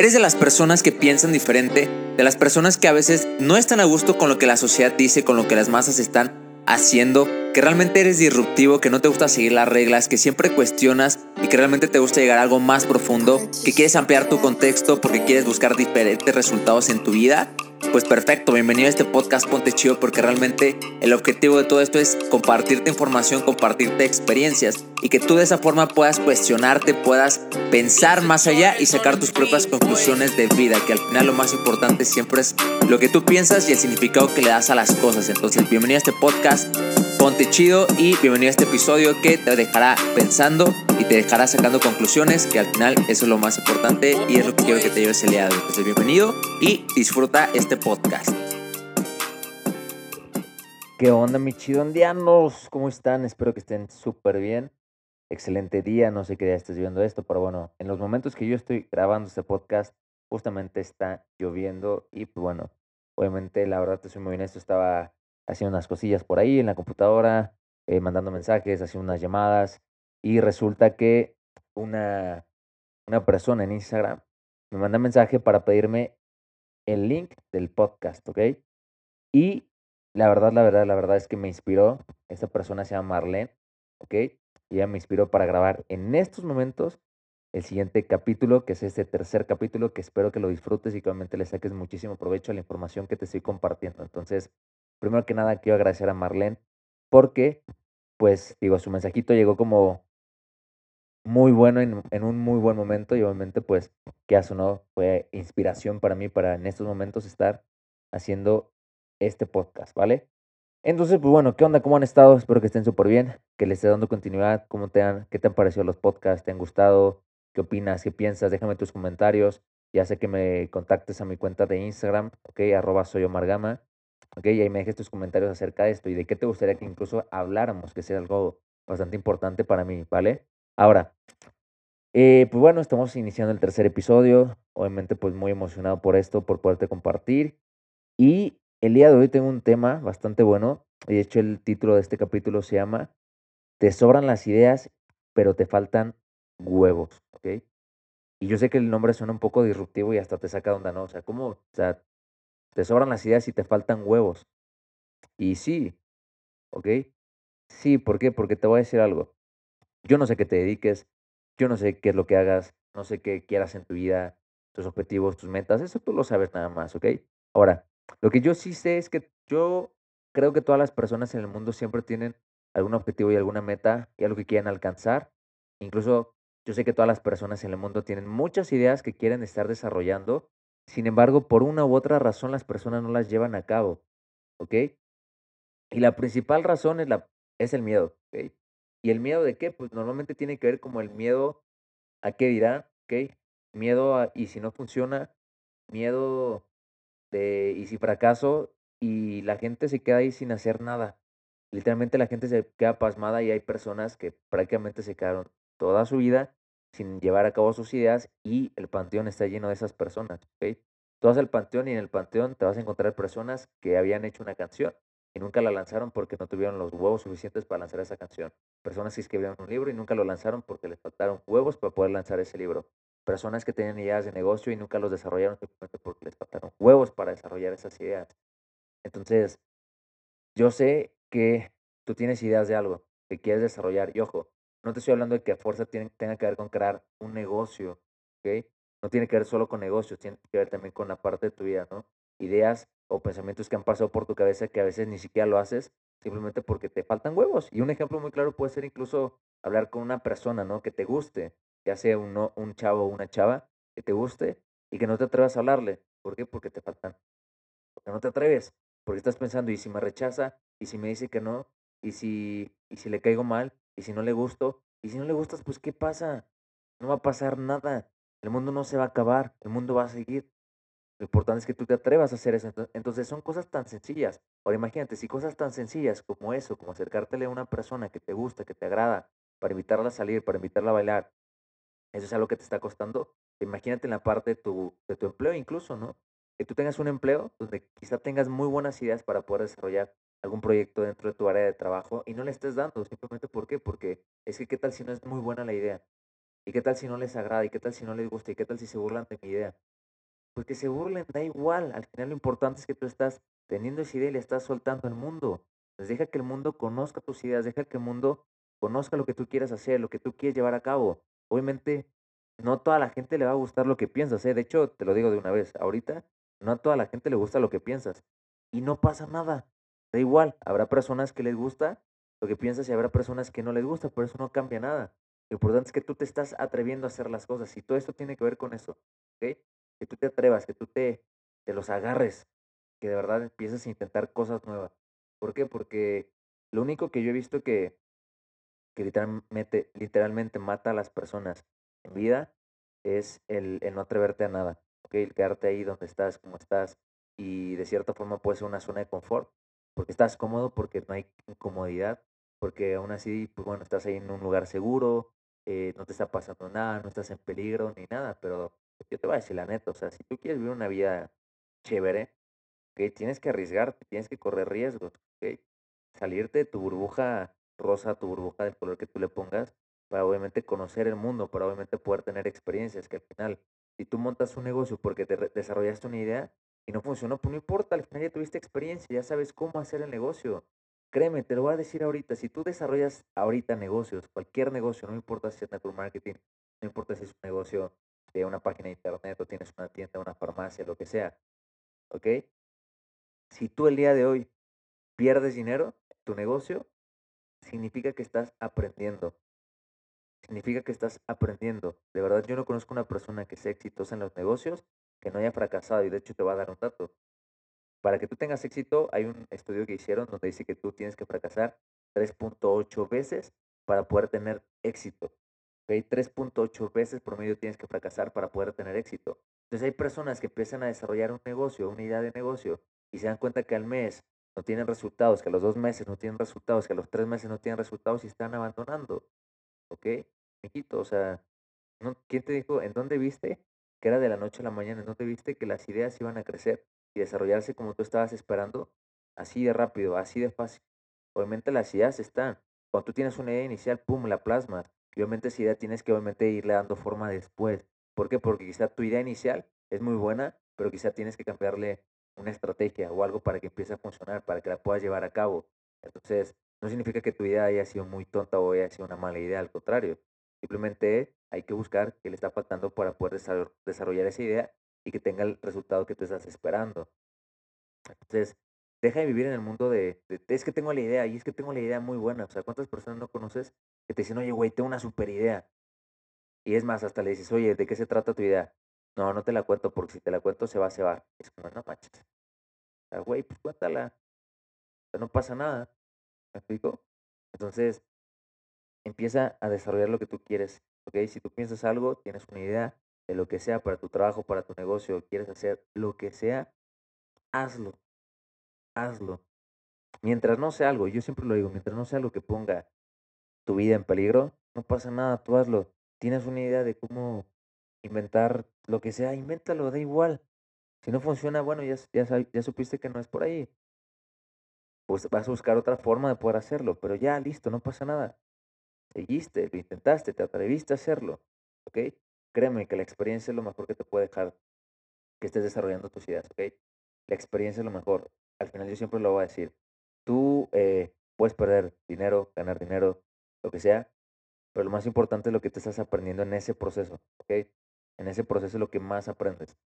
Eres de las personas que piensan diferente, de las personas que a veces no están a gusto con lo que la sociedad dice, con lo que las masas están haciendo, que realmente eres disruptivo, que no te gusta seguir las reglas, que siempre cuestionas y que realmente te gusta llegar a algo más profundo, que quieres ampliar tu contexto porque quieres buscar diferentes resultados en tu vida pues perfecto, bienvenido a este podcast Ponte Chido porque realmente el objetivo de todo esto es compartirte información, compartirte experiencias y que tú de esa forma puedas cuestionarte, puedas pensar más allá y sacar tus propias conclusiones de vida, que al final lo más importante siempre es lo que tú piensas y el significado que le das a las cosas. Entonces, bienvenido a este podcast Ponte Chido y bienvenido a este episodio que te dejará pensando y te dejará sacando conclusiones, que al final eso es lo más importante y es lo que quiero que te lleves el día de hoy. Entonces, bienvenido y disfruta este podcast. ¿Qué onda, mis chidondianos? ¿Cómo están? Espero que estén súper bien. Excelente día, no sé qué día estés viendo esto, pero bueno, en los momentos que yo estoy grabando este podcast, justamente está lloviendo y pues bueno, obviamente la verdad te soy muy honesto, estaba haciendo unas cosillas por ahí en la computadora, eh, mandando mensajes, haciendo unas llamadas y resulta que una, una persona en Instagram me manda un mensaje para pedirme el link del podcast, ¿ok? Y la verdad, la verdad, la verdad es que me inspiró. Esta persona se llama Marlene, ¿ok? Y ella me inspiró para grabar en estos momentos el siguiente capítulo, que es este tercer capítulo, que espero que lo disfrutes y que obviamente le saques muchísimo provecho a la información que te estoy compartiendo. Entonces, primero que nada, quiero agradecer a Marlene porque, pues, digo, su mensajito llegó como muy bueno en, un muy buen momento y obviamente pues que hace no fue inspiración para mí para en estos momentos estar haciendo este podcast, ¿vale? Entonces, pues bueno, ¿qué onda? ¿Cómo han estado? Espero que estén súper bien, que les esté dando continuidad, ¿cómo te han, qué te han parecido los podcasts? ¿Te han gustado? ¿Qué opinas? ¿Qué piensas? Déjame tus comentarios. Ya sé que me contactes a mi cuenta de Instagram, ok, arroba soy ok, y ahí me dejes tus comentarios acerca de esto y de qué te gustaría que incluso habláramos, que sea algo bastante importante para mí, ¿vale? Ahora, eh, pues bueno, estamos iniciando el tercer episodio. Obviamente, pues muy emocionado por esto, por poderte compartir. Y el día de hoy tengo un tema bastante bueno. Y de hecho, el título de este capítulo se llama Te sobran las ideas, pero te faltan huevos. ¿Ok? Y yo sé que el nombre suena un poco disruptivo y hasta te saca onda, ¿no? O sea, ¿cómo? O sea, te sobran las ideas y te faltan huevos. Y sí, ¿ok? Sí, ¿por qué? Porque te voy a decir algo. Yo no sé qué te dediques, yo no sé qué es lo que hagas, no sé qué quieras en tu vida, tus objetivos, tus metas, eso tú lo sabes nada más, ¿ok? Ahora, lo que yo sí sé es que yo creo que todas las personas en el mundo siempre tienen algún objetivo y alguna meta y algo que quieren alcanzar. Incluso yo sé que todas las personas en el mundo tienen muchas ideas que quieren estar desarrollando, sin embargo, por una u otra razón las personas no las llevan a cabo, ¿ok? Y la principal razón es, la, es el miedo, ¿ok? ¿Y el miedo de qué? Pues normalmente tiene que ver como el miedo a qué dirá, ¿ok? Miedo a, y si no funciona, miedo de, y si fracaso, y la gente se queda ahí sin hacer nada. Literalmente la gente se queda pasmada y hay personas que prácticamente se quedaron toda su vida sin llevar a cabo sus ideas y el panteón está lleno de esas personas, ¿ok? Tú vas al panteón y en el panteón te vas a encontrar personas que habían hecho una canción y nunca la lanzaron porque no tuvieron los huevos suficientes para lanzar esa canción. Personas que escribieron un libro y nunca lo lanzaron porque les faltaron huevos para poder lanzar ese libro. Personas que tenían ideas de negocio y nunca los desarrollaron simplemente porque les faltaron huevos para desarrollar esas ideas. Entonces, yo sé que tú tienes ideas de algo que quieres desarrollar y ojo, no te estoy hablando de que a fuerza tenga que ver con crear un negocio, ¿ok? No tiene que ver solo con negocios, tiene que ver también con la parte de tu vida, ¿no? Ideas o pensamientos que han pasado por tu cabeza que a veces ni siquiera lo haces simplemente porque te faltan huevos. Y un ejemplo muy claro puede ser incluso hablar con una persona, ¿no? Que te guste, ya sea un, un chavo o una chava, que te guste y que no te atrevas a hablarle. ¿Por qué? Porque te faltan. Porque no te atreves. Porque estás pensando, ¿y si me rechaza? ¿Y si me dice que no? ¿Y si, y si le caigo mal? ¿Y si no le gusto? ¿Y si no le gustas, pues qué pasa? No va a pasar nada. El mundo no se va a acabar. El mundo va a seguir. Lo importante es que tú te atrevas a hacer eso. Entonces son cosas tan sencillas. Ahora imagínate, si cosas tan sencillas como eso, como acercártele a una persona que te gusta, que te agrada, para invitarla a salir, para invitarla a bailar, eso es algo que te está costando. Imagínate en la parte de tu, de tu empleo incluso, ¿no? Que tú tengas un empleo donde quizá tengas muy buenas ideas para poder desarrollar algún proyecto dentro de tu área de trabajo y no le estés dando. Simplemente. Porque es que qué tal si no es muy buena la idea. ¿Y qué tal si no les agrada? ¿Y qué tal si no les gusta? ¿Y qué tal si se burlan de mi idea? Pues que se burlen, da igual. Al final lo importante es que tú estás teniendo esa idea y le estás soltando al mundo. Pues deja que el mundo conozca tus ideas, deja que el mundo conozca lo que tú quieres hacer, lo que tú quieres llevar a cabo. Obviamente, no toda la gente le va a gustar lo que piensas, ¿eh? De hecho, te lo digo de una vez, ahorita no a toda la gente le gusta lo que piensas. Y no pasa nada. Da igual, habrá personas que les gusta lo que piensas y habrá personas que no les gusta, por eso no cambia nada. Lo importante es que tú te estás atreviendo a hacer las cosas y todo esto tiene que ver con eso. Que tú te atrevas, que tú te, te los agarres, que de verdad empieces a intentar cosas nuevas. ¿Por qué? Porque lo único que yo he visto que, que literalmente, literalmente mata a las personas en vida es el, el no atreverte a nada, ¿ok? El quedarte ahí donde estás, como estás, y de cierta forma puede ser una zona de confort, porque estás cómodo, porque no hay incomodidad, porque aún así, pues bueno, estás ahí en un lugar seguro, eh, no te está pasando nada, no estás en peligro ni nada, pero yo te voy a decir la neta, o sea, si tú quieres vivir una vida chévere, ¿ok? Tienes que arriesgarte, tienes que correr riesgos. Salirte de tu burbuja rosa, tu burbuja del color que tú le pongas, para obviamente conocer el mundo, para obviamente poder tener experiencias, que al final, si tú montas un negocio porque te desarrollaste una idea y no funcionó, pues no importa, al final ya tuviste experiencia, ya sabes cómo hacer el negocio. Créeme, te lo voy a decir ahorita, si tú desarrollas ahorita negocios, cualquier negocio, no importa si es network marketing, no importa si es un negocio de una página de internet o tienes una tienda, una farmacia, lo que sea, ¿ok? Si tú el día de hoy pierdes dinero tu negocio, significa que estás aprendiendo. Significa que estás aprendiendo. De verdad, yo no conozco una persona que sea exitosa en los negocios que no haya fracasado. Y de hecho te voy a dar un dato. Para que tú tengas éxito, hay un estudio que hicieron donde dice que tú tienes que fracasar 3.8 veces para poder tener éxito. ¿ok? 3.8 veces promedio tienes que fracasar para poder tener éxito. Entonces hay personas que empiezan a desarrollar un negocio, una idea de negocio, y se dan cuenta que al mes no tienen resultados, que a los dos meses no tienen resultados, que a los tres meses no tienen resultados y están abandonando. ¿Ok? Mijito, o sea. ¿quién te dijo? ¿En dónde viste que era de la noche a la mañana? ¿En dónde viste que las ideas iban a crecer? y desarrollarse como tú estabas esperando, así de rápido, así de fácil. Obviamente las ideas están. Cuando tú tienes una idea inicial, pum, la plasmas. Y obviamente esa idea tienes que obviamente irle dando forma después. ¿Por qué? Porque quizá tu idea inicial es muy buena, pero quizá tienes que cambiarle una estrategia o algo para que empiece a funcionar, para que la puedas llevar a cabo. Entonces, no significa que tu idea haya sido muy tonta o haya sido una mala idea, al contrario. Simplemente hay que buscar qué le está faltando para poder desarrollar esa idea y que tenga el resultado que tú estás esperando. Entonces, deja de vivir en el mundo de, es que tengo la idea y es que tengo la idea muy buena. O sea, ¿cuántas personas no conoces que te dicen, oye, güey, tengo una super idea? Y es más, hasta le dices, oye, ¿de qué se trata tu idea? No, no te la cuento porque si te la cuento se va, se va. Es como, no manches. O sea, güey, pues cuéntala. O sea, no pasa nada. ¿Me explico? Entonces, empieza a desarrollar lo que tú quieres. ¿Ok? Si tú piensas algo, tienes una idea, de lo que sea, para tu trabajo, para tu negocio, quieres hacer lo que sea, hazlo. Hazlo. Mientras no sea algo, yo siempre lo digo, mientras no sea algo que ponga tu vida en peligro, no pasa nada, tú hazlo. Tienes una idea de cómo inventar lo que sea, invéntalo, da igual. Si no funciona, bueno, ya, ya, ya supiste que no es por ahí. Pues vas a buscar otra forma de poder hacerlo, pero ya, listo, no pasa nada. Seguiste, lo intentaste, te atreviste a hacerlo, ¿ok? Créeme que la experiencia es lo mejor que te puede dejar que estés desarrollando tus ideas, ¿ok? La experiencia es lo mejor. Al final yo siempre lo voy a decir. Tú eh, puedes perder dinero, ganar dinero, lo que sea, pero lo más importante es lo que te estás aprendiendo en ese proceso, ¿ok? En ese proceso es lo que más aprendes,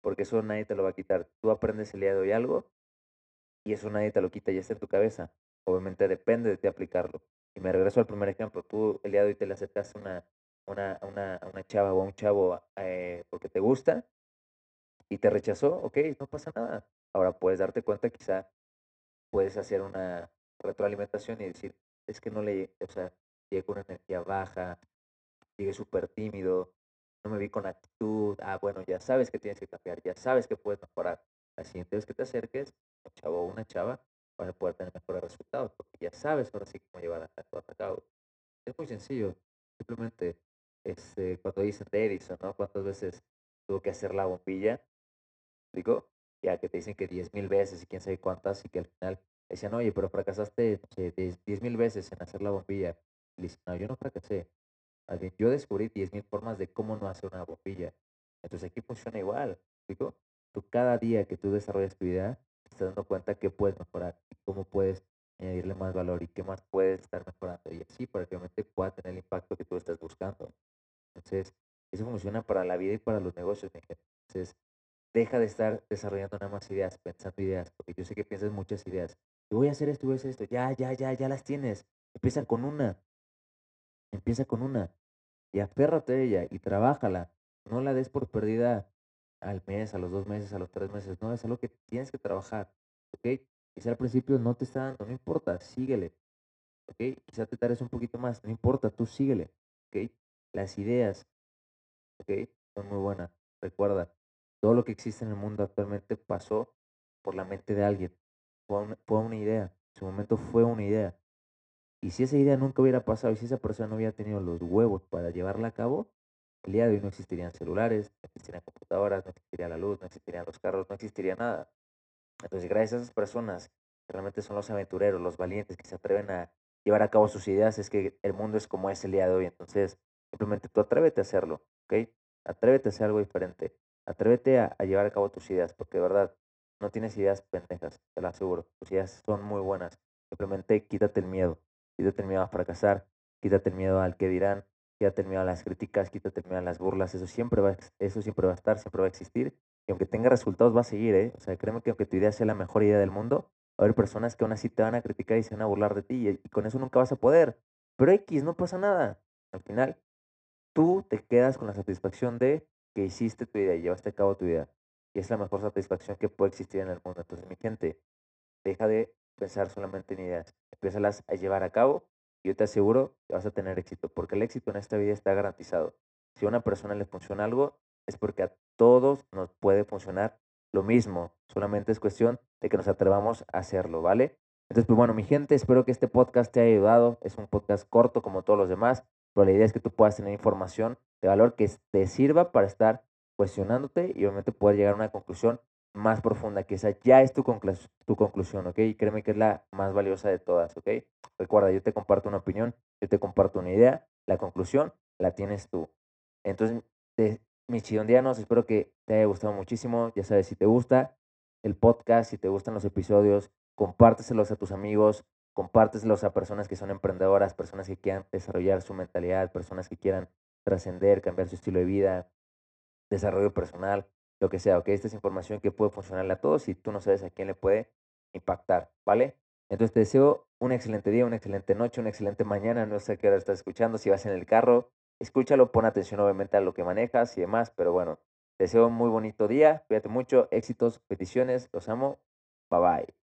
porque eso nadie te lo va a quitar. Tú aprendes el día de hoy algo y eso nadie te lo quita, ya está en tu cabeza. Obviamente depende de ti aplicarlo. Y me regreso al primer ejemplo. Tú el día de hoy te le acercaste una, una, una, una chava o a un chavo eh, porque te gusta y te rechazó, ok, no pasa nada. Ahora puedes darte cuenta, quizá puedes hacer una retroalimentación y decir, es que no le, o sea, llegué con una energía baja, llegué súper tímido, no me vi con actitud, ah, bueno, ya sabes que tienes que cambiar, ya sabes que puedes mejorar. La siguiente vez que te acerques, un chavo o una chava, vas a poder tener mejores resultados, porque ya sabes ahora sí cómo llevar a, a cabo. Es muy sencillo, simplemente este, cuando dicen de Edison, ¿no? ¿Cuántas veces tuvo que hacer la bombilla? Digo, ya que te dicen que diez mil veces y quién sabe cuántas, y que al final decían, oye, pero fracasaste diez mil veces en hacer la bombilla. Y dicen, no, yo no fracasé. yo descubrí 10.000 formas de cómo no hacer una bombilla. Entonces aquí funciona igual. ¿explico? Tú cada día que tú desarrollas tu idea, estás dando cuenta que puedes mejorar cómo puedes añadirle más valor y qué más puedes estar mejorando. Y así para que realmente pueda tener el impacto que tú estás buscando. Entonces, eso funciona para la vida y para los negocios, Entonces, deja de estar desarrollando nada más ideas, pensando ideas, porque yo sé que piensas muchas ideas. Y voy a hacer esto, voy a hacer esto. Ya, ya, ya, ya las tienes. Empieza con una. Empieza con una. Y aférrate a ella y trabájala. No la des por perdida al mes, a los dos meses, a los tres meses. No, es algo que tienes que trabajar. ¿Ok? Quizá al principio no te está dando, no importa, síguele. ¿Ok? Quizá te tardes un poquito más, no importa, tú síguele. ¿Ok? Las ideas, ¿ok? Son muy buenas. Recuerda, todo lo que existe en el mundo actualmente pasó por la mente de alguien. Fue una, fue una idea. En su momento fue una idea. Y si esa idea nunca hubiera pasado y si esa persona no hubiera tenido los huevos para llevarla a cabo, el día de hoy no existirían celulares, no existirían computadoras, no existiría la luz, no existirían los carros, no existiría nada. Entonces, gracias a esas personas que realmente son los aventureros, los valientes que se atreven a llevar a cabo sus ideas, es que el mundo es como es el día de hoy. Entonces, simplemente tú atrévete a hacerlo, ¿ok? Atrévete a hacer algo diferente. Atrévete a, a llevar a cabo tus ideas, porque de verdad, no tienes ideas pendejas, te lo aseguro. Tus ideas son muy buenas. Simplemente quítate el miedo. Quítate el miedo a fracasar, quítate el miedo al que dirán, quítate el miedo a las críticas, quítate el miedo a las burlas. Eso siempre va, eso siempre va a estar, siempre va a existir. Y aunque tenga resultados, va a seguir, ¿eh? O sea, créeme que aunque tu idea sea la mejor idea del mundo, va a haber personas que aún así te van a criticar y se van a burlar de ti. Y, con eso nunca vas a poder. Pero X, no pasa nada. Al final, tú te quedas con la satisfacción de que hiciste tu idea y llevaste a cabo tu idea. Y es la mejor satisfacción que puede existir en el mundo. Entonces, mi gente, deja de pensar solamente en ideas. Empiézalas a llevar a cabo yo te aseguro que vas a tener éxito, porque el éxito en esta vida está garantizado. Si a una persona le funciona algo, es porque a todos nos puede funcionar lo mismo. Solamente es cuestión de que nos atrevamos a hacerlo, ¿vale? Entonces, pues bueno, mi gente, espero que este podcast te haya ayudado. Es un podcast corto como todos los demás, pero la idea es que tú puedas tener información de valor que te sirva para estar cuestionándote y obviamente poder llegar a una conclusión más profunda, que esa ya es tu, tu conclusión, ¿ok? Y créeme que es la más valiosa de todas, ¿ok? Recuerda, yo te comparto una opinión, yo te comparto una idea, la conclusión la tienes tú. Entonces, mis chidondianos, espero que te haya gustado muchísimo. Ya sabes, si te gusta el podcast, si te gustan los episodios, compárteselos a tus amigos, compárteselos a personas que son emprendedoras, personas que quieran desarrollar su mentalidad, personas que quieran trascender, cambiar su estilo de vida, desarrollo personal lo que sea, ¿ok? Esta es información que puede funcionarle a todos y tú no sabes a quién le puede impactar, ¿vale? Entonces te deseo un excelente día, una excelente noche, una excelente mañana, no sé qué hora estás escuchando, si vas en el carro, escúchalo, pon atención obviamente a lo que manejas y demás, pero bueno, te deseo un muy bonito día, cuídate mucho, éxitos, peticiones, los amo, bye bye.